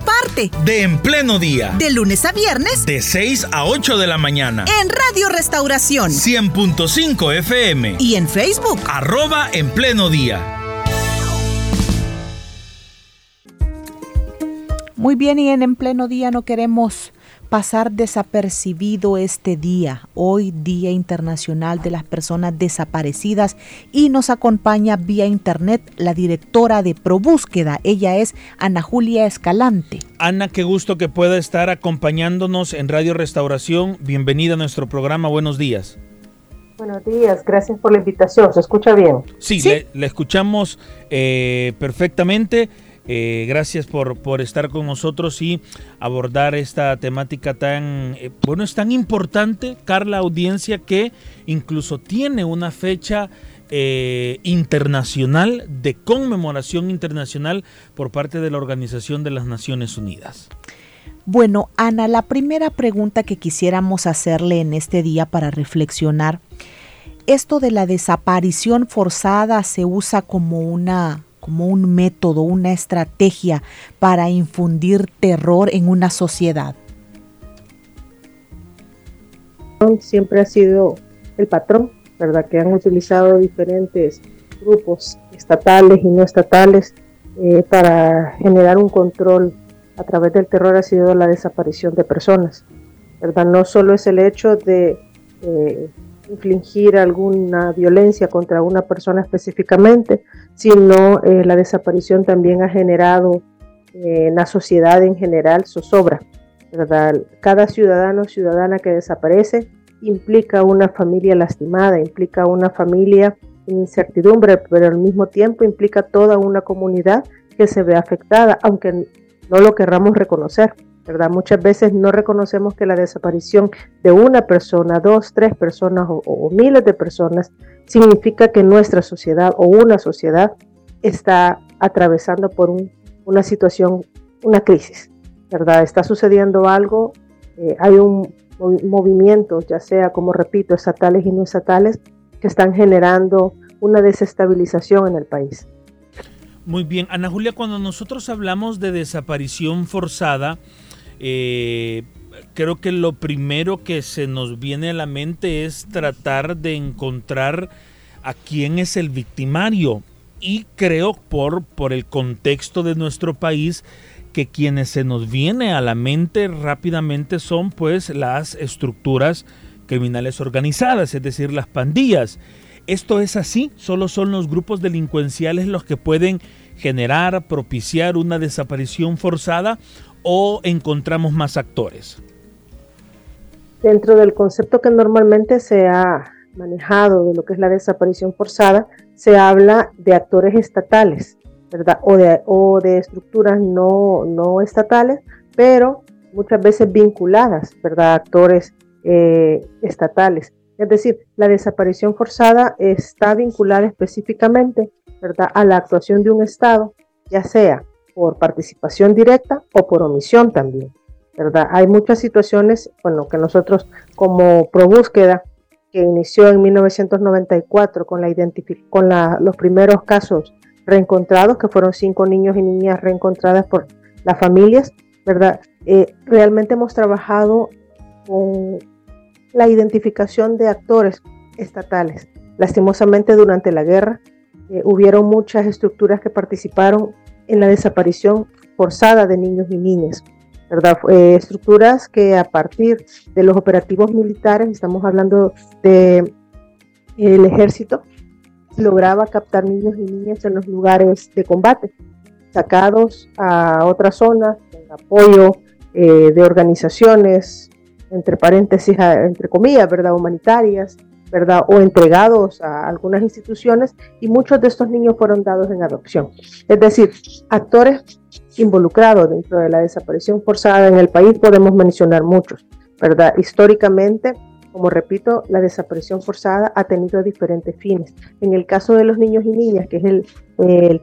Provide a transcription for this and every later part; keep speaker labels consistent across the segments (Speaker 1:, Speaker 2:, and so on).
Speaker 1: parte
Speaker 2: de En Pleno Día.
Speaker 1: De lunes a viernes.
Speaker 2: De 6 a 8 de la mañana.
Speaker 1: En Radio Restauración.
Speaker 2: 100.5 FM.
Speaker 1: Y en Facebook.
Speaker 2: Arroba En Pleno Día.
Speaker 3: Muy bien, y en En Pleno Día no queremos pasar desapercibido este día, hoy Día Internacional de las Personas Desaparecidas y nos acompaña vía internet la directora de ProBúsqueda, ella es Ana Julia Escalante.
Speaker 2: Ana, qué gusto que pueda estar acompañándonos en Radio Restauración. Bienvenida a nuestro programa, buenos días.
Speaker 4: Buenos días, gracias por la invitación. ¿Se escucha bien?
Speaker 2: Sí, Le, escuchamos eh, perfectamente. Eh, gracias por, por, estar con nosotros y abordar esta temática tan, eh, bueno, es tan importante, Carla, audiencia, que incluso tiene una fecha eh, internacional de conmemoración internacional por parte de la Organización de las Naciones Unidas.
Speaker 3: Bueno, Ana, la primera pregunta que quisiéramos hacerle en este día para reflexionar, esto de la desaparición forzada se usa como una como un método, una estrategia para infundir terror en una sociedad?
Speaker 4: Siempre ha sido el patrón, ¿verdad? Que han utilizado diferentes grupos estatales y no estatales eh, para generar un control a través del terror ha sido la desaparición de personas, ¿verdad? No solo es el hecho de eh, infligir alguna violencia contra una persona específicamente, sino eh, la desaparición también ha generado eh, en la sociedad en general zozobra. ¿verdad? Cada ciudadano o ciudadana que desaparece implica una familia lastimada, implica una familia en incertidumbre, pero al mismo tiempo implica toda una comunidad que se ve afectada, aunque no lo querramos reconocer. ¿Verdad? Muchas veces no reconocemos que la desaparición de una persona, dos, tres personas o, miles de personas significa que nuestra sociedad o una sociedad está atravesando por una situación, una crisis, ¿verdad? Está sucediendo algo, eh, hay un, movimiento, ya sea, como repito, estatales y no estatales, que están generando una desestabilización en el país.
Speaker 2: Muy bien, Ana Julia, cuando nosotros hablamos de desaparición forzada, eh, creo que lo primero que se nos viene a la mente es tratar de encontrar a quién es el victimario. Y creo por, por el contexto de nuestro país que quienes se nos viene a la mente rápidamente son pues las estructuras criminales organizadas, es decir, las pandillas. Esto es así, solo son los grupos delincuenciales los que pueden generar, propiciar una desaparición forzada o encontramos más actores?
Speaker 4: Dentro del concepto que normalmente se ha manejado de lo que es la desaparición forzada, se habla de actores estatales, ¿verdad? O de, o de estructuras no, no estatales, pero muchas veces vinculadas, ¿verdad? Actores eh, estatales. Es decir, la desaparición forzada está vinculada específicamente, ¿verdad? A la actuación de un Estado, ya sea por participación directa o por omisión también, ¿verdad? Hay muchas situaciones, bueno, que nosotros como ProBúsqueda, que inició en 1994 con, la con los primeros casos reencontrados, que fueron cinco niños y niñas reencontradas por las familias, ¿verdad? Eh, realmente hemos trabajado con la identificación de actores estatales. Lastimosamente durante la guerra eh, hubieron muchas estructuras que participaron en la desaparición forzada de niños y niñas. ¿verdad? Eh, estructuras que a partir de los operativos militares, estamos hablando del el ejército, lograba captar niños y niñas en los lugares de combate, sacados a otras zonas, en apoyo eh, de organizaciones, entre paréntesis, entre comillas, ¿verdad? humanitarias, ¿verdad? O entregados a algunas instituciones y muchos de estos niños fueron dados en adopción. Es decir, actores involucrados dentro de la desaparición forzada en el país podemos mencionar muchos, ¿verdad? Históricamente como repito, la desaparición forzada ha tenido diferentes fines. En el caso de los niños y niñas, que es el,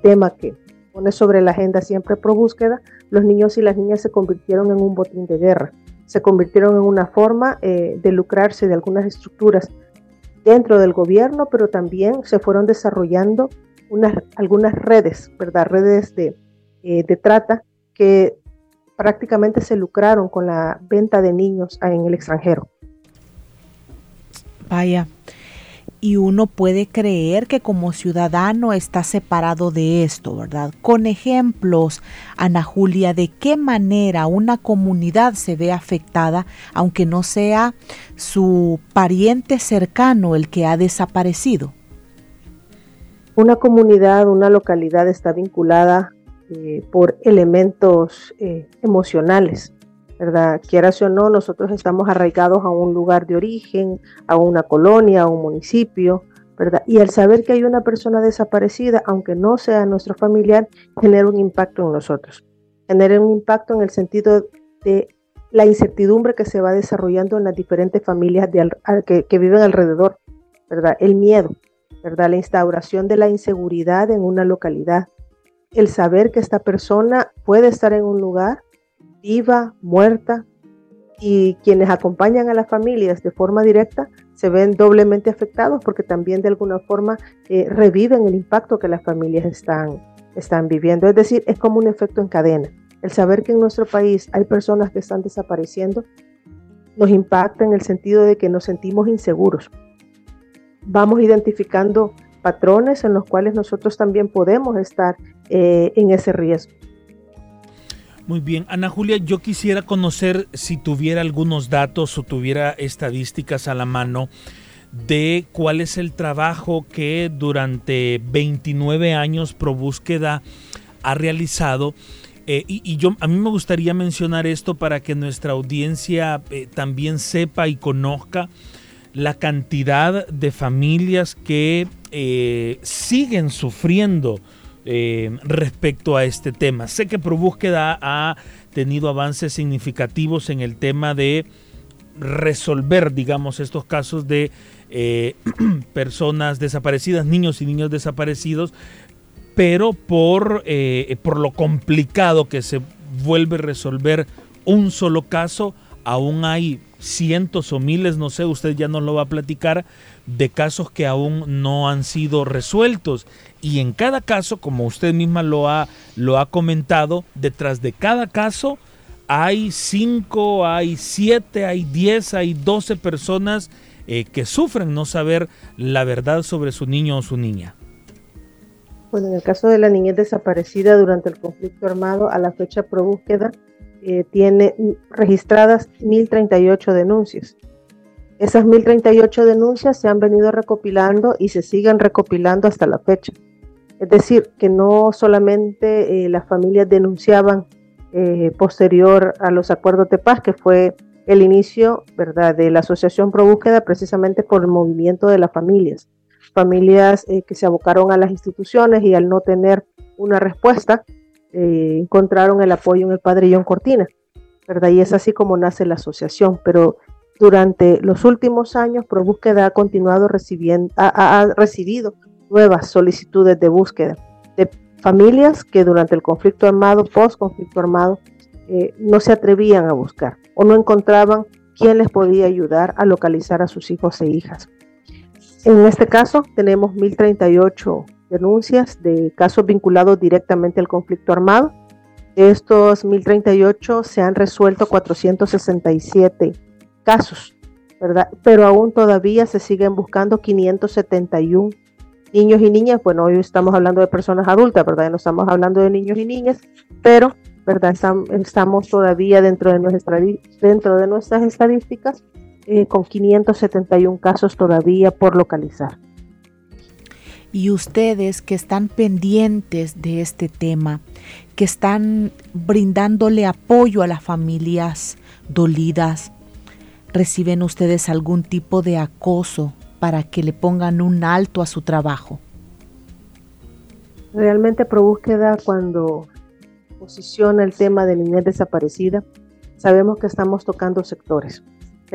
Speaker 4: tema que pone sobre la agenda siempre pro búsqueda, los niños y las niñas se convirtieron en un botín de guerra, se convirtieron en una forma eh, de lucrarse de algunas estructuras dentro del gobierno, pero también se fueron desarrollando unas, algunas redes, ¿verdad? Redes de, eh, de trata que prácticamente se lucraron con la venta de niños en el extranjero.
Speaker 3: Vaya. Y uno puede creer que como ciudadano está separado de esto, ¿verdad? Con ejemplos, Ana Julia, de qué manera una comunidad se ve afectada, aunque no sea su pariente cercano el que ha desaparecido.
Speaker 4: Una comunidad, una localidad está vinculada eh, por elementos eh, emocionales, ¿verdad? Quieras o no, nosotros estamos arraigados a un lugar de origen, a una colonia, a un municipio, ¿verdad? Y al saber que hay una persona desaparecida, aunque no sea nuestro familiar, genera un impacto en nosotros. Genera un impacto en el sentido de la incertidumbre que se va desarrollando en las diferentes familias que, que viven alrededor, ¿verdad? El miedo, ¿verdad? La instauración de la inseguridad en una localidad. El saber que esta persona puede estar en un lugar viva, muerta, y quienes acompañan a las familias de forma directa se ven doblemente afectados porque también de alguna forma eh, reviven el impacto que las familias están, están viviendo. Es decir, es como un efecto en cadena. El saber que en nuestro país hay personas que están desapareciendo nos impacta en el sentido de que nos sentimos inseguros. Vamos identificando patrones en los cuales nosotros también podemos estar eh, en ese riesgo.
Speaker 2: Muy bien, Ana Julia, yo quisiera conocer si tuviera algunos datos o tuviera estadísticas a la mano de cuál es el trabajo que durante 29 años Pro Búsqueda ha realizado. Eh, y, yo a mí me gustaría mencionar esto para que nuestra audiencia eh, también sepa y conozca la cantidad de familias que eh, siguen sufriendo eh, respecto a este tema. Sé que ProBúsqueda ha tenido avances significativos en el tema de resolver, digamos, estos casos de eh, personas desaparecidas, niños y niños desaparecidos, pero por, eh, por lo complicado que se vuelve resolver un solo caso, aún hay cientos o miles, no sé, usted ya nos lo va a platicar, de casos que aún no han sido resueltos. Y en cada caso, como usted misma lo ha, lo ha comentado, detrás de cada caso hay cinco, hay siete, hay diez, hay doce personas eh, que sufren no saber la verdad sobre su niño o su niña.
Speaker 4: Bueno, en el caso de la niñez desaparecida durante el conflicto armado, a la fecha pro búsqueda, eh, tiene registradas 1.038 denuncias. Esas 1.038 denuncias se han venido recopilando y se siguen recopilando hasta la fecha. Es decir, que no solamente eh, las familias denunciaban eh, posterior a los acuerdos de paz, que fue el inicio ¿verdad? de la Asociación Pro Búsqueda precisamente por el movimiento de las familias. Familias que se abocaron a las instituciones y al no tener una respuesta, eh, encontraron el apoyo en el padre John Cortina, ¿verdad? Y es así como nace la asociación, pero durante los últimos años ProBúsqueda ha continuado recibiendo, ha, recibido nuevas solicitudes de búsqueda de familias que durante el conflicto armado, post conflicto armado, eh, no se atrevían a buscar o no encontraban quién les podía ayudar a localizar a sus hijos e hijas. En este caso tenemos 1038 denuncias de casos vinculados directamente al conflicto armado. De estos 1038 se han resuelto 467 casos, ¿verdad? Pero aún todavía se siguen buscando 571 niños y niñas. Bueno, hoy estamos hablando de personas adultas, ¿verdad? No estamos hablando de niños y niñas, pero, ¿verdad? Estamos todavía dentro de, nuestra, dentro de nuestras estadísticas eh, con 571 casos todavía por localizar
Speaker 3: y ustedes que están pendientes de este tema, que están brindándole apoyo a las familias dolidas, ¿reciben ustedes algún tipo de acoso para que le pongan un alto a su trabajo?
Speaker 4: Realmente ProBúsqueda cuando posiciona el tema de niñez desaparecida, sabemos que estamos tocando sectores.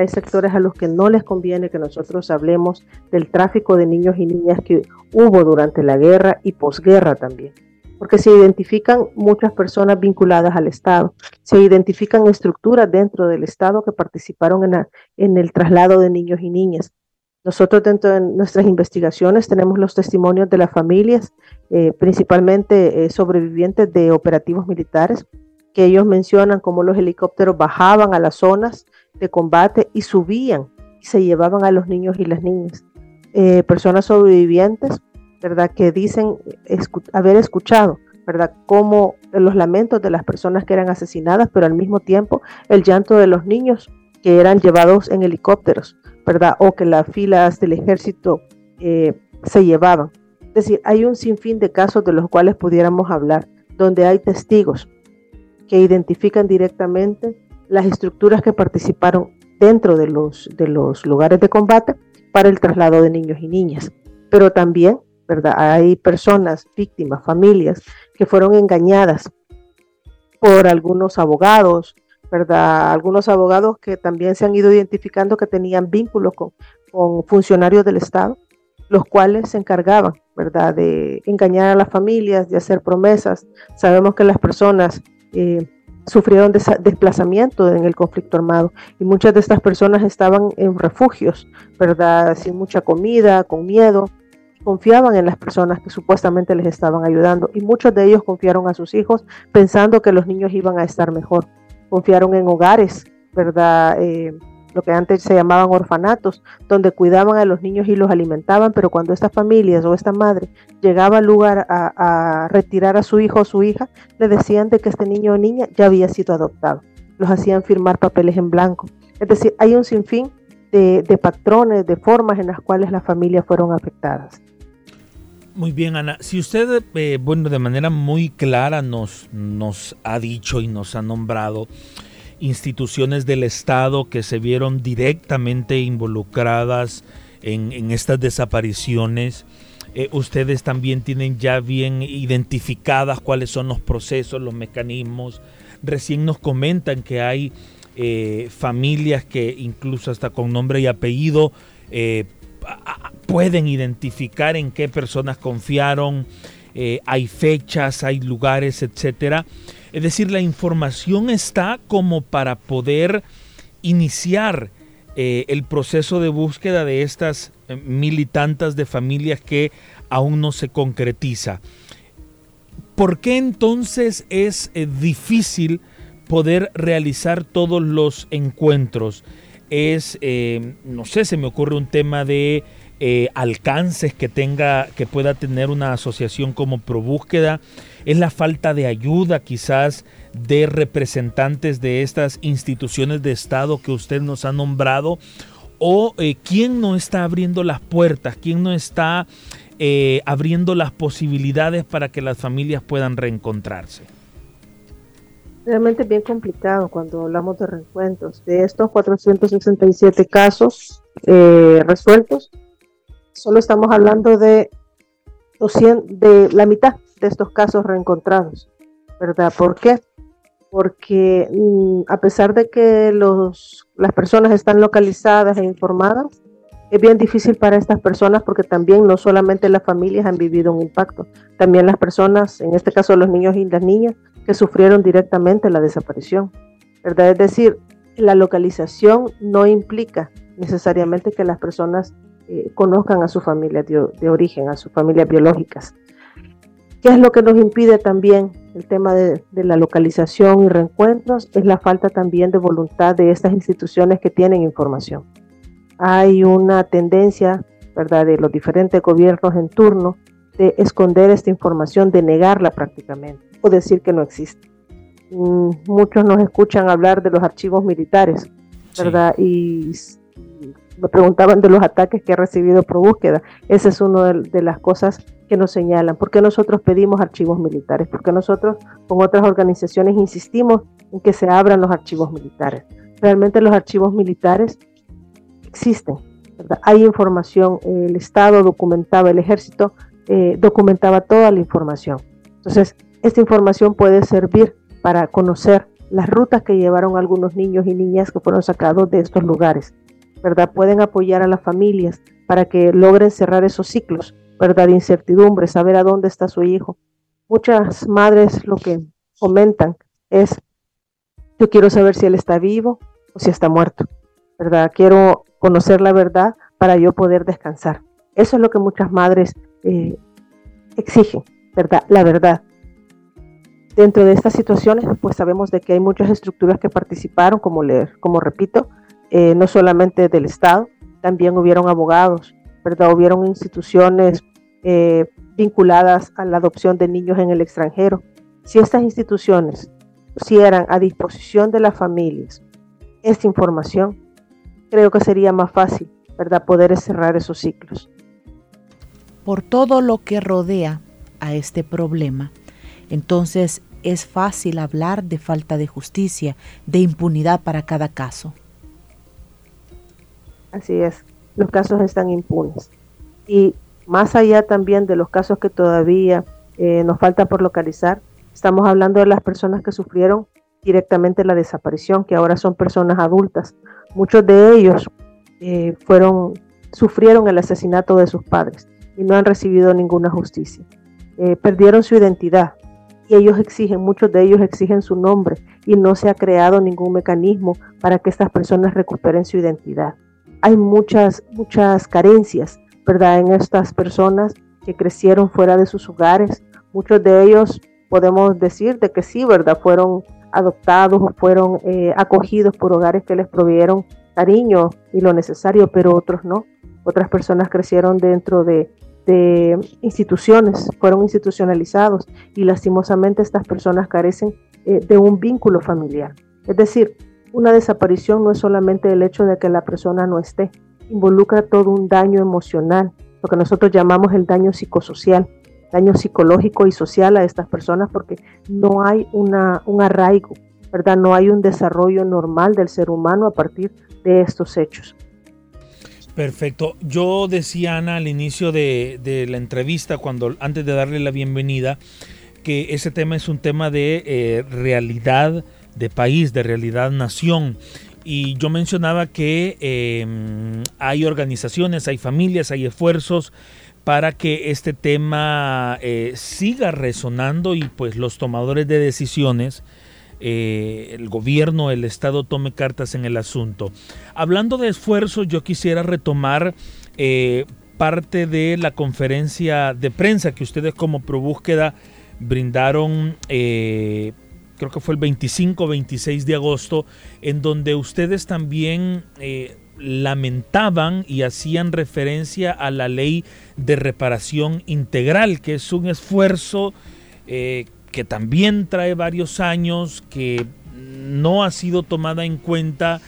Speaker 4: Hay sectores a los que no les conviene que nosotros hablemos del tráfico de niños y niñas que hubo durante la guerra y posguerra también. Porque se identifican muchas personas vinculadas al Estado, se identifican estructuras dentro del Estado que participaron en, en el traslado de niños y niñas. Nosotros dentro de nuestras investigaciones tenemos los testimonios de las familias, eh, principalmente eh, sobrevivientes de operativos militares, que ellos mencionan cómo los helicópteros bajaban a las zonas de combate y subían y se llevaban a los niños y las niñas. Eh, personas sobrevivientes, ¿verdad? Que dicen haber escuchado, ¿verdad? Como los lamentos de las personas que eran asesinadas, pero al mismo tiempo el llanto de los niños que eran llevados en helicópteros. ¿verdad? O que las filas del ejército eh, se llevaban. Es decir, hay un sinfín de casos de los cuales pudiéramos hablar, donde hay testigos que identifican directamente las estructuras que participaron dentro de los, de los lugares de combate para el traslado de niños y niñas. Pero también, ¿verdad? Hay personas, víctimas, familias que fueron engañadas por algunos abogados, ¿verdad? Algunos abogados que también se han ido identificando que tenían vínculos con, funcionarios del Estado, los cuales se encargaban, ¿verdad?, de engañar a las familias, de hacer promesas. Sabemos que las personas eh, sufrieron desplazamiento en el conflicto armado y muchas de estas personas estaban en refugios, ¿verdad?, sin mucha comida, con miedo, confiaban en las personas que supuestamente les estaban ayudando y muchos de ellos confiaron a sus hijos pensando que los niños iban a estar mejor confiaron en hogares, ¿verdad? Eh, lo que antes se llamaban orfanatos, donde cuidaban a los niños y los alimentaban, pero cuando estas familias o esta madre llegaba al lugar a, retirar a su hijo o su hija, le decían de que este niño o niña ya había sido adoptado. Los hacían firmar papeles en blanco. Es decir, hay un sinfín de, patrones, de formas en las cuales las familias fueron afectadas.
Speaker 2: Muy bien, Ana. Si usted, eh, bueno, de manera muy clara nos ha dicho y nos ha nombrado instituciones del Estado que se vieron directamente involucradas en, estas desapariciones, eh, ustedes también tienen ya bien identificadas cuáles son los procesos, los mecanismos. Recién nos comentan que hay eh, familias que incluso hasta con nombre y apellido pueden identificar en qué personas confiaron, eh, hay fechas, hay lugares, etcétera. Es decir, la información está como para poder iniciar eh, el proceso de búsqueda de estas eh, militantas de familias que aún no se concretiza. ¿Por qué entonces es difícil poder realizar todos los encuentros? Es, no sé, se me ocurre un tema de eh, alcances que tenga, que pueda tener una asociación como ProBúsqueda, es la falta de ayuda quizás de representantes de estas instituciones de Estado que usted nos ha nombrado, o eh, quién no está abriendo las puertas, quién no está eh, abriendo las posibilidades para que las familias puedan reencontrarse.
Speaker 4: Realmente bien complicado cuando hablamos de reencuentros. De estos 467 casos resueltos, solo estamos hablando de, 200, de la mitad de estos casos reencontrados, ¿verdad? ¿Por qué? Porque mm, a pesar de que los, las personas están localizadas e informadas, es bien difícil para estas personas porque también no solamente las familias han vivido un impacto, también las personas, en este caso los niños y las niñas, que sufrieron directamente la desaparición, ¿verdad? Es decir, la localización no implica necesariamente que las personas eh, conozcan a su familia de, origen, a sus familias biológicas. ¿Qué es lo que nos impide también el tema de, la localización y reencuentros? Es la falta también de voluntad de estas instituciones que tienen información. Hay una tendencia, ¿verdad?, de los diferentes gobiernos en turno de esconder esta información, de negarla prácticamente o decir que no existe. Mm, muchos nos escuchan hablar de los archivos militares, ¿verdad? Y me preguntaban de los ataques que ha recibido por búsqueda. Esa es una de, las cosas que nos señalan. ¿Por qué nosotros pedimos archivos militares? Porque nosotros con otras organizaciones insistimos en que se abran los archivos militares. Realmente los archivos militares existen. Hay información, el Estado documentaba, el ejército eh, documentaba toda la información. Entonces, esta información puede servir para conocer las rutas que llevaron algunos niños y niñas que fueron sacados de estos lugares, ¿verdad? Pueden apoyar a las familias para que logren cerrar esos ciclos, ¿verdad? De incertidumbre, saber a dónde está su hijo. Muchas madres lo que comentan es, yo quiero saber si él está vivo o si está muerto, ¿verdad? Quiero conocer la verdad para yo poder descansar. Eso es lo que muchas madres eh, exigen, ¿verdad? La verdad. Dentro de estas situaciones, pues sabemos de que hay muchas estructuras que participaron, como, leer, como repito, eh, no solamente del Estado, también hubieron abogados, ¿verdad? Hubieron instituciones eh, vinculadas a la adopción de niños en el extranjero. Si estas instituciones pusieran a disposición de las familias esta información, creo que sería más fácil, ¿verdad?, poder cerrar esos ciclos.
Speaker 3: Por todo lo que rodea a este problema, entonces es fácil hablar de falta de justicia, de impunidad para cada caso.
Speaker 4: Así es, los casos están impunes. Y más allá también de los casos que todavía eh, nos falta por localizar, estamos hablando de las personas que sufrieron directamente la desaparición, que ahora son personas adultas. Muchos de ellos eh, fueron, sufrieron el asesinato de sus padres y no han recibido ninguna justicia. Eh, perdieron su identidad, y ellos exigen, muchos de ellos exigen su nombre y no se ha creado ningún mecanismo para que estas personas recuperen su identidad. Hay muchas, muchas carencias, ¿verdad?, en estas personas que crecieron fuera de sus hogares. Muchos de ellos podemos decir de que sí, ¿verdad?, fueron adoptados o fueron eh, acogidos por hogares que les provieron cariño y lo necesario, pero otros no. Otras personas crecieron dentro de de instituciones, fueron institucionalizados y lastimosamente estas personas carecen eh, de un vínculo familiar. Es decir, una desaparición no es solamente el hecho de que la persona no esté, involucra todo un daño emocional, lo que nosotros llamamos el daño psicosocial, daño psicológico y social a estas personas porque no hay una, un arraigo, ¿verdad? No hay un desarrollo normal del ser humano a partir de estos hechos.
Speaker 2: Perfecto. Yo decía, Ana, al inicio de, la entrevista, cuando antes de darle la bienvenida, que ese tema es un tema de eh, realidad de país, de realidad nación. Y yo mencionaba que em, hay organizaciones, hay familias, hay esfuerzos para que este tema eh, siga resonando y pues los tomadores de decisiones eh, el gobierno, el Estado tome cartas en el asunto. Hablando de esfuerzos, yo quisiera retomar eh, parte de la conferencia de prensa que ustedes como ProBúsqueda brindaron, creo que fue el 25-26 de agosto, en donde ustedes también lamentaban y hacían referencia a la ley de reparación integral, que es un esfuerzo que también trae varios años, que no ha sido tomada en cuenta,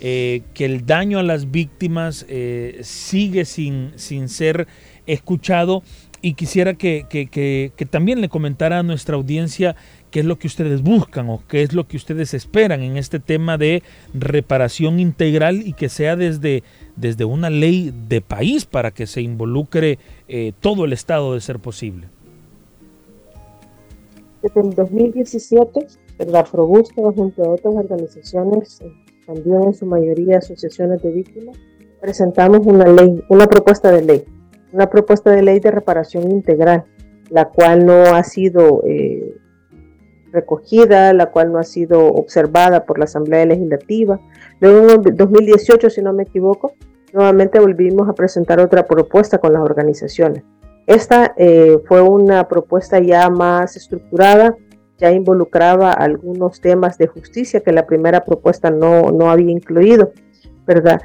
Speaker 2: eh, que el daño a las víctimas eh, sigue sin, sin ser escuchado. Y quisiera que, que, también le comentara a nuestra audiencia qué es lo que ustedes buscan o qué es lo que ustedes esperan en este tema de reparación integral y que sea desde, desde una ley de país para que se involucre eh, todo el Estado de ser posible.
Speaker 4: Desde el 2017, la ProBúsqueda junto a otras organizaciones, también en su mayoría asociaciones de víctimas, presentamos una ley, una propuesta de ley, una propuesta de ley de reparación integral, la cual no ha sido eh, recogida, la cual no ha sido observada por la Asamblea Legislativa. Luego en 2018, si no me equivoco, nuevamente volvimos a presentar otra propuesta con las organizaciones. Esta eh, fue una propuesta ya más estructurada, ya involucraba algunos temas de justicia que la primera propuesta no, no había incluido, ¿verdad?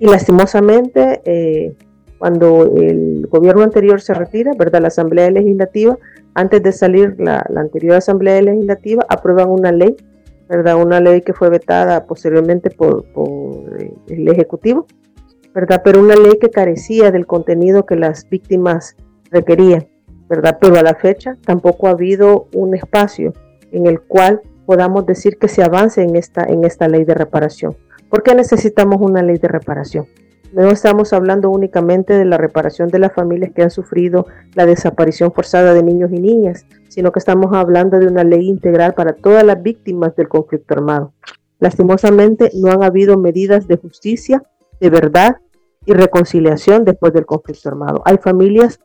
Speaker 4: Y lastimosamente, eh, cuando el gobierno anterior se retira, ¿verdad? La Asamblea Legislativa, antes de salir la, la anterior Asamblea Legislativa, aprueban una ley, ¿verdad? Una ley que fue vetada posteriormente por, por eh, el Ejecutivo, ¿verdad? Pero una ley que carecía del contenido que las víctimas requería, ¿verdad? Pero a la fecha tampoco ha habido un espacio en el cual podamos decir que se avance en esta, en esta ley de reparación. ¿Por qué necesitamos una ley de reparación? No estamos hablando únicamente de la reparación de las familias que han sufrido la desaparición forzada de niños y niñas, sino que estamos hablando de una ley integral para todas las víctimas del conflicto armado. Lastimosamente, no han habido medidas de justicia, de verdad y reconciliación después del conflicto armado. Hay familias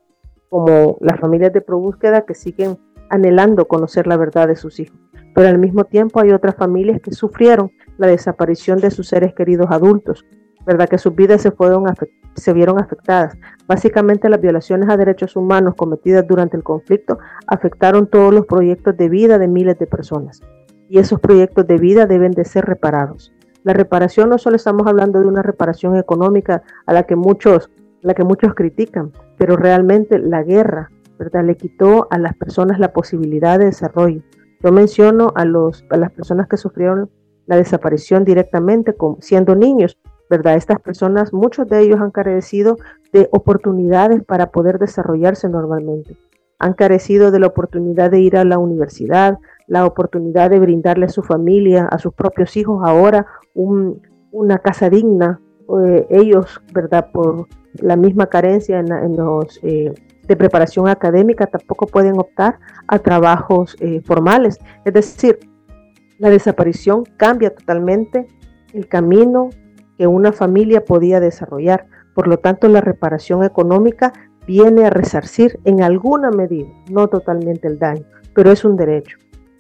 Speaker 4: como las familias de ProBúsqueda que siguen anhelando conocer la verdad de sus hijos, pero al mismo tiempo hay otras familias que sufrieron la desaparición de sus seres queridos adultos, ¿verdad? Que sus vidas se, vieron afectadas. Básicamente las violaciones a derechos humanos cometidas durante el conflicto afectaron todos los proyectos de vida de miles de personas. Y esos proyectos de vida deben de ser reparados. La reparación no solo estamos hablando de una reparación económica a la que muchos, la que muchos critican, pero realmente la guerra, ¿verdad? Le quitó a las personas la posibilidad de desarrollo. Yo menciono a, los, a las personas que sufrieron la desaparición directamente siendo niños, ¿verdad? Estas personas, muchos de ellos han carecido de oportunidades para poder desarrollarse normalmente. Han carecido de la oportunidad de ir a la universidad, la oportunidad de brindarle a su familia, a sus propios hijos ahora una casa digna. Eh, ellos, ¿verdad? Por la misma carencia en, los eh, de preparación académica, tampoco pueden optar a trabajos eh, formales. Es decir, la desaparición cambia totalmente el camino que una familia podía desarrollar. Por lo tanto, la reparación económica viene a resarcir en alguna medida, no totalmente el daño, pero es un derecho.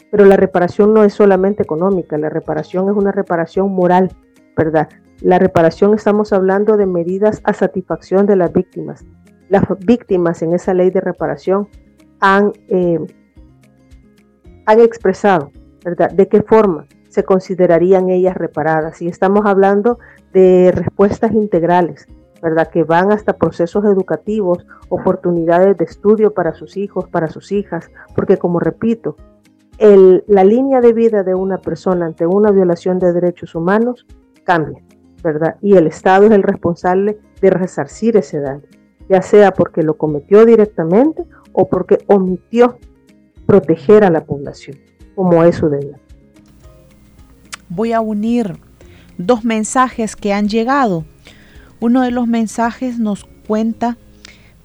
Speaker 4: Pero la reparación no es solamente económica, la reparación es una reparación moral, ¿verdad? La reparación estamos hablando de medidas a satisfacción de las víctimas. Las víctimas en esa ley de reparación han, eh, han expresado, ¿verdad? ¿De qué forma se considerarían ellas reparadas? Y estamos hablando de respuestas integrales, ¿verdad? Que van hasta procesos educativos, oportunidades de estudio para sus hijos, para sus hijas, porque como repito, la línea de vida de una persona ante una violación de derechos humanos cambia, ¿verdad? Y el Estado es el responsable de resarcir ese daño, ya sea porque lo cometió directamente o porque omitió proteger a la población, como es su deber.
Speaker 3: Voy a unir dos mensajes que han llegado. Uno de los mensajes nos cuenta,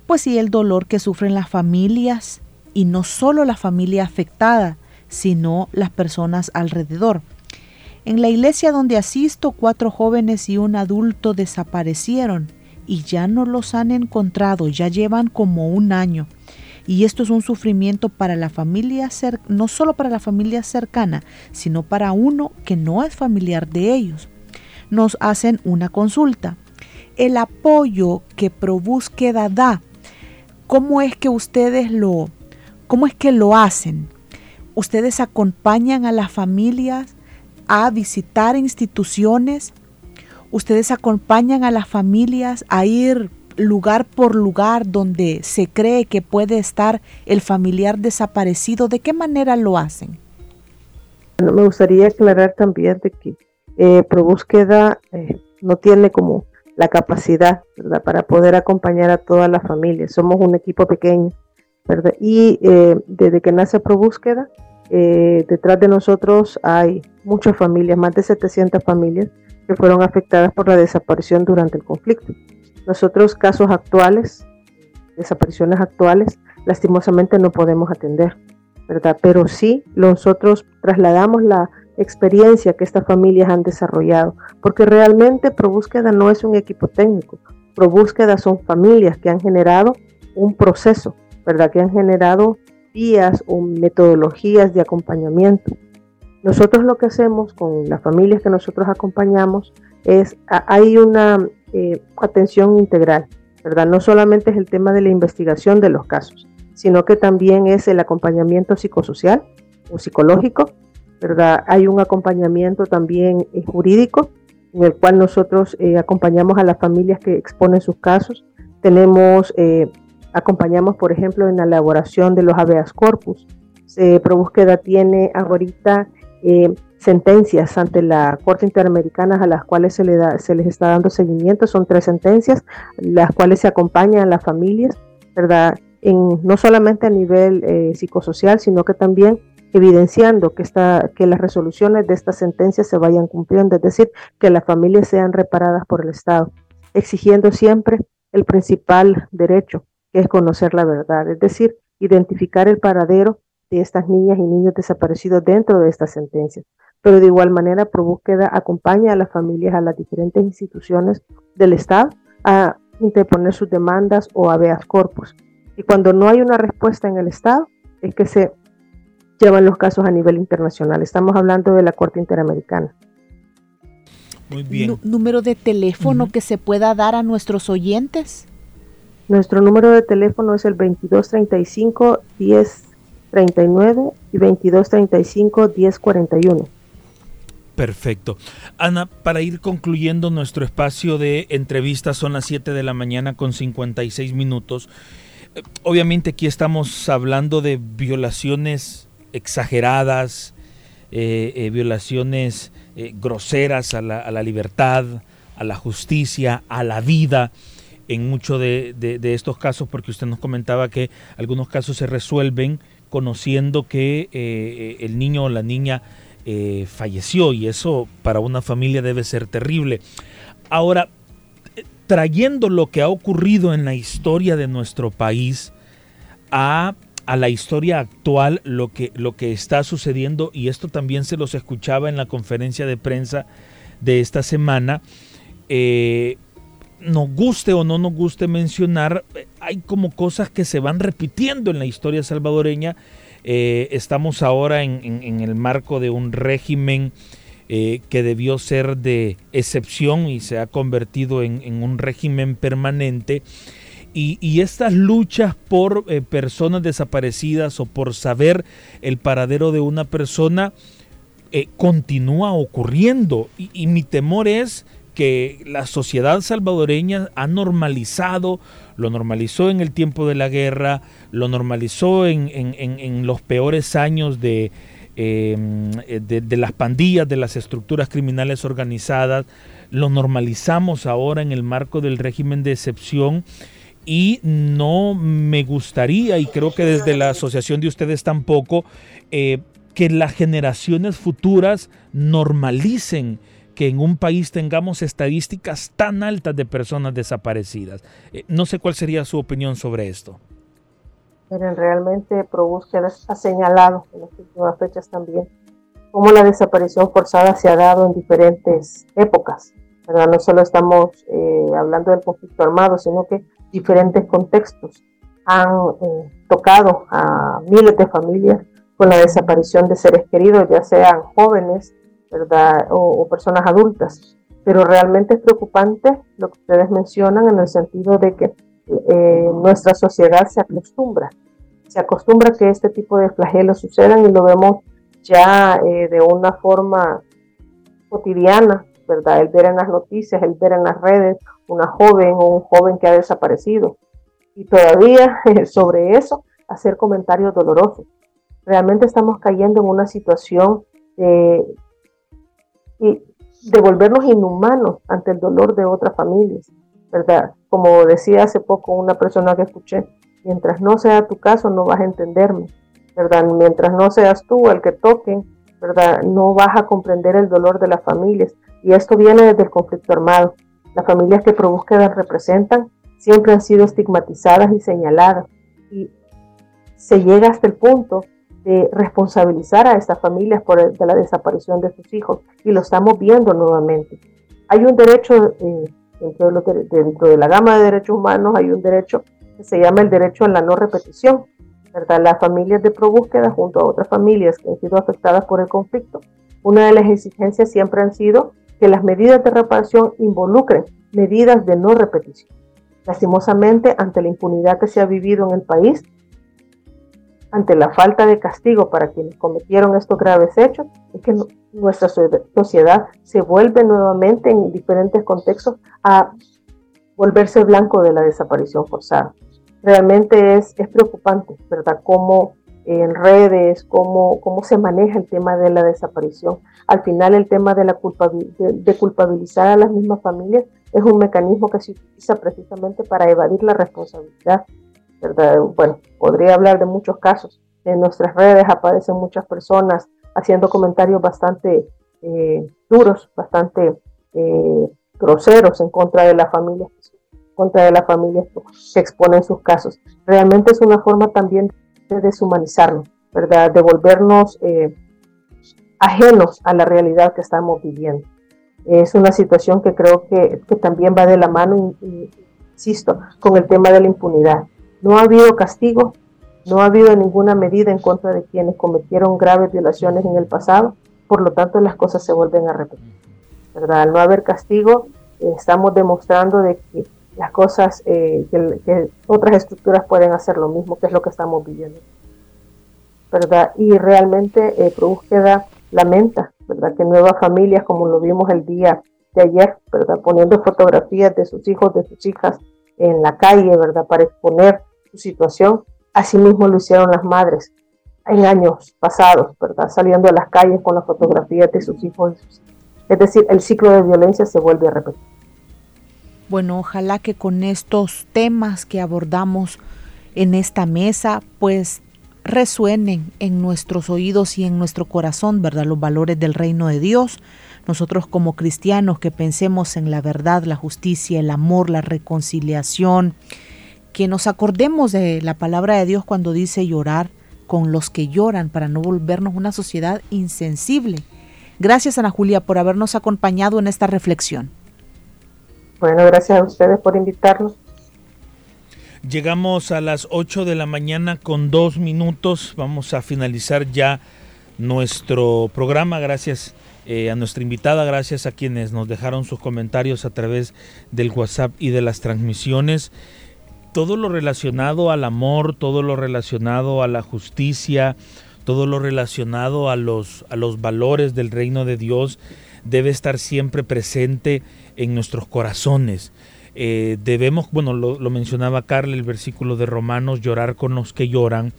Speaker 3: pues sí, el dolor que sufren las familias y no solo la familia afectada, sino las personas alrededor. En la iglesia donde asisto, cuatro jóvenes y un adulto desaparecieron y ya no los han encontrado, ya llevan como un año. Y esto es un sufrimiento para la familia, no solo para la familia cercana, sino para uno que no es familiar de ellos nos hacen una consulta. El apoyo que ProBúsqueda da, ¿cómo es que ustedes lo, cómo es que lo hacen? ¿Ustedes acompañan a las familias a visitar instituciones? ¿Ustedes acompañan a las familias a ir lugar por lugar donde se cree que puede estar el familiar desaparecido? ¿De qué manera lo hacen?
Speaker 4: Me gustaría aclarar también de que eh, ProBúsqueda eh, no tiene como la capacidad para poder acompañar a toda la familia. Somos un equipo pequeño, ¿verdad? Y eh, desde que nace ProBúsqueda, eh, detrás de nosotros hay muchas familias, más de 700 familias que fueron afectadas por la desaparición durante el conflicto. Nosotros casos actuales, desapariciones actuales, lastimosamente no podemos atender, ¿verdad? Pero sí nosotros trasladamos la experiencia que estas familias han desarrollado, porque realmente ProBúsqueda no es un equipo técnico, ProBúsqueda son familias que han generado un proceso, ¿verdad? Que han generado vías o metodologías de acompañamiento. Nosotros lo que hacemos con las familias que nosotros acompañamos es, hay una eh, atención integral, ¿verdad? No solamente es el tema de la investigación de los casos, sino que también es el acompañamiento psicosocial o psicológico, ¿verdad? Hay un acompañamiento también eh, jurídico en el cual nosotros eh, acompañamos a las familias que exponen sus casos. Tenemos, eh, acompañamos, por ejemplo, en la elaboración de los habeas corpus. ProBúsqueda tiene ahorita sentencias ante la Corte Interamericana a las cuales se, le da, se les está dando seguimiento. Son tres sentencias, las cuales se acompañan a las familias, ¿verdad? No solamente a nivel psicosocial, sino que también evidenciando que, que las resoluciones de esta sentencia se vayan cumpliendo, es decir, que las familias sean reparadas por el Estado. exigiendo siempre el principal derecho, que es conocer la verdad, es decir, identificar el paradero de estas niñas y niños desaparecidos dentro de estas sentencias. Pero de igual manera, ProBúsqueda acompaña a las familias, a las diferentes instituciones del Estado a interponer sus demandas o habeas corpus. Y cuando no hay una respuesta en el Estado, es que se llevan los casos a nivel internacional. Estamos hablando de la Corte Interamericana.
Speaker 2: Muy bien.
Speaker 3: ¿Número de teléfono que se pueda dar a nuestros oyentes?
Speaker 4: Nuestro número de teléfono es el 2235 1039 y 2235 1041.
Speaker 2: Perfecto. Ana, para ir concluyendo nuestro espacio de entrevistas, son las 7 de la mañana con 56 minutos. Eh, obviamente aquí estamos hablando de violaciones exageradas, eh, eh, violaciones groseras a la, libertad, a la justicia, a la vida en muchos de, estos casos, porque usted nos comentaba que algunos casos se resuelven conociendo que el niño o la niña eh, falleció y eso para una familia debe ser terrible. Ahora, trayendo lo que ha ocurrido en la historia de nuestro país a, a la historia actual, lo que, lo que está sucediendo, y esto también se los escuchaba en la conferencia de prensa de esta semana, eh, nos guste o no nos guste mencionar, hay como cosas que se van repitiendo en la historia salvadoreña eh, estamos ahora en, el marco de un régimen eh, que debió ser de excepción y se ha convertido en, un régimen permanente. Y, estas luchas por eh, personas desaparecidas o por saber el paradero de una persona continúa ocurriendo. y mi temor es que la sociedad salvadoreña ha normalizado, lo normalizó en el tiempo de la guerra, lo normalizó en, los peores años em, de, de, las pandillas, de las estructuras criminales organizadas, lo normalizamos ahora en el marco del régimen de excepción y no me gustaría, y creo que desde la asociación de ustedes tampoco, eh, que las generaciones futuras normalicen que en un país tengamos estadísticas tan altas de personas desaparecidas. Eh, no sé cuál sería su opinión sobre esto.
Speaker 4: Pero realmente ProBúsqueda ha señalado en las últimas fechas también cómo la desaparición forzada se ha dado en diferentes épocas. No solo estamos eh, hablando del conflicto armado, sino que diferentes contextos han eh, tocado a miles de familias con la desaparición de seres queridos, ya sean jóvenes. O, personas adultas. Pero realmente es preocupante lo que ustedes mencionan en el sentido de que eh, nuestra sociedad se acostumbra, se acostumbra a que este tipo de flagelos sucedan y lo vemos ya eh, de una forma cotidiana, ¿verdad? El ver en las noticias, el ver en las redes una joven o un joven que ha desaparecido. Y todavía sobre eso hacer comentarios dolorosos. Realmente estamos cayendo en una situación de y devolvernos inhumanos ante el dolor de otras familias, ¿verdad? Como decía hace poco una persona que escuché, mientras no sea tu caso no vas a entenderme, ¿verdad? Mientras no seas tú el que toque, ¿verdad? No vas a comprender el dolor de las familias. Y esto viene desde el conflicto armado. Las familias que ProBúsqueda representan siempre han sido estigmatizadas y señaladas. Y se llega hasta el punto de responsabilizar a estas familias por la desaparición de sus hijos y lo estamos viendo nuevamente. Hay un derecho, eh, dentro, de dentro, de la gama de derechos humanos, hay un derecho que se llama el derecho a la no repetición. ¿verdad? Las familias de probúsqueda junto a otras familias que han sido afectadas por el conflicto, una de las exigencias siempre han sido que las medidas de reparación involucren medidas de no repetición. Lastimosamente, ante la impunidad que se ha vivido en el país, ante la falta de castigo para quienes cometieron estos graves hechos, es que nuestra sociedad se vuelve nuevamente en diferentes contextos a volverse blanco de la desaparición forzada. Realmente es, es preocupante, ¿verdad? Cómo en redes, cómo, cómo se maneja el tema de la desaparición. Al final el tema de, la de culpabilizar a las mismas familias es un mecanismo que se utiliza precisamente para evadir la responsabilidad bueno, podría hablar de muchos casos. En nuestras redes aparecen muchas personas haciendo comentarios bastante eh, duros, bastante eh, groseros en contra de la familia, contra de la familia que exponen sus casos. Realmente es una forma también deshumanizarnos, ¿verdad? De volvernos eh, ajenos a la realidad que estamos viviendo. Es una situación que creo que, también va de la mano, insisto, con el tema de la impunidad. No ha habido castigo, no ha habido ninguna medida en contra de quienes cometieron graves violaciones en el pasado, por lo tanto las cosas se vuelven a repetir. ¿verdad? Al no haber castigo, eh, estamos demostrando de que las cosas, eh, que, otras estructuras pueden hacer lo mismo, que es lo que estamos viviendo. ¿verdad? Y realmente eh, Búsqueda lamenta, ¿verdad? Que nuevas familias, como lo vimos el día de ayer, ¿verdad? Poniendo fotografías de sus hijos, de sus hijas en la calle, ¿verdad? Para exponer su situación. Asimismo lo hicieron las madres en años pasados, ¿verdad? Saliendo a las calles con las fotografías de sus hijos. Es decir, el ciclo de violencia se vuelve a repetir.
Speaker 3: Bueno, ojalá que con estos temas que abordamos en esta mesa, pues resuenen en nuestros oídos y en nuestro corazón, ¿verdad? Los valores del reino de Dios. Nosotros como cristianos que pensemos en la verdad, la justicia, el amor, la reconciliación, que nos acordemos de la palabra de Dios cuando dice llorar con los que lloran para no volvernos una sociedad insensible. Gracias Ana Julia por habernos acompañado en esta reflexión.
Speaker 4: Bueno, gracias a ustedes por invitarnos.
Speaker 2: Llegamos a las 8 de la mañana con dos minutos. Vamos a finalizar ya nuestro programa. Gracias eh, a nuestra invitada, gracias a quienes nos dejaron sus comentarios a través del WhatsApp y de las transmisiones. Todo lo relacionado al amor, todo lo relacionado a la justicia, todo lo relacionado a los, a los valores del reino de Dios debe estar siempre presente en nuestros corazones. Eh, debemos, bueno, lo, mencionaba Carla, el versículo de Romanos, llorar con los que lloran.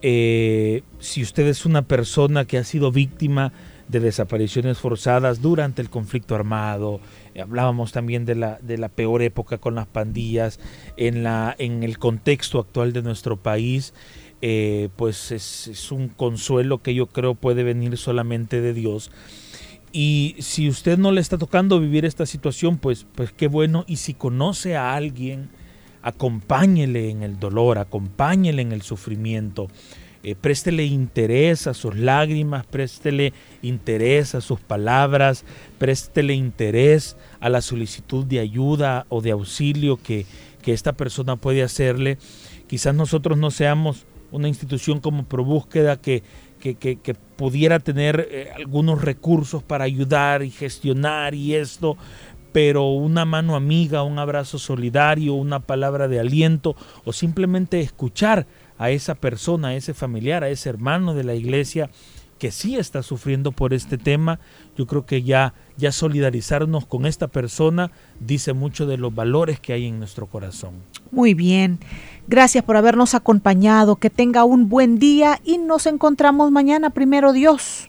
Speaker 2: Eh, si usted es una persona que ha sido víctima de desapariciones forzadas durante el conflicto armado, eh, hablábamos también de la, de la peor época con las pandillas, en, la, en el contexto actual de nuestro país, pues es, es un consuelo que yo creo puede venir solamente de Dios y si usted no le está tocando vivir esta situación, pues, pues qué bueno. Y si conoce a alguien, acompáñele en el dolor, acompáñele en el sufrimiento. Eh, préstele interés a sus lágrimas, préstele interés a sus palabras, préstele interés a la solicitud de ayuda o de auxilio que, que esta persona puede hacerle. Quizás nosotros no seamos una institución como ProBúsqueda que, que, pudiera tener eh, algunos recursos para ayudar y gestionar y esto, pero una mano amiga, un abrazo solidario, una palabra de aliento o simplemente escuchar a esa persona, a ese familiar, a ese hermano de la iglesia que sí está sufriendo por este tema, yo creo que ya, ya solidarizarnos con esta persona dice mucho de los valores que hay en nuestro corazón.
Speaker 3: Muy bien, gracias por habernos acompañado, que tenga un buen día y nos encontramos mañana, primero Dios.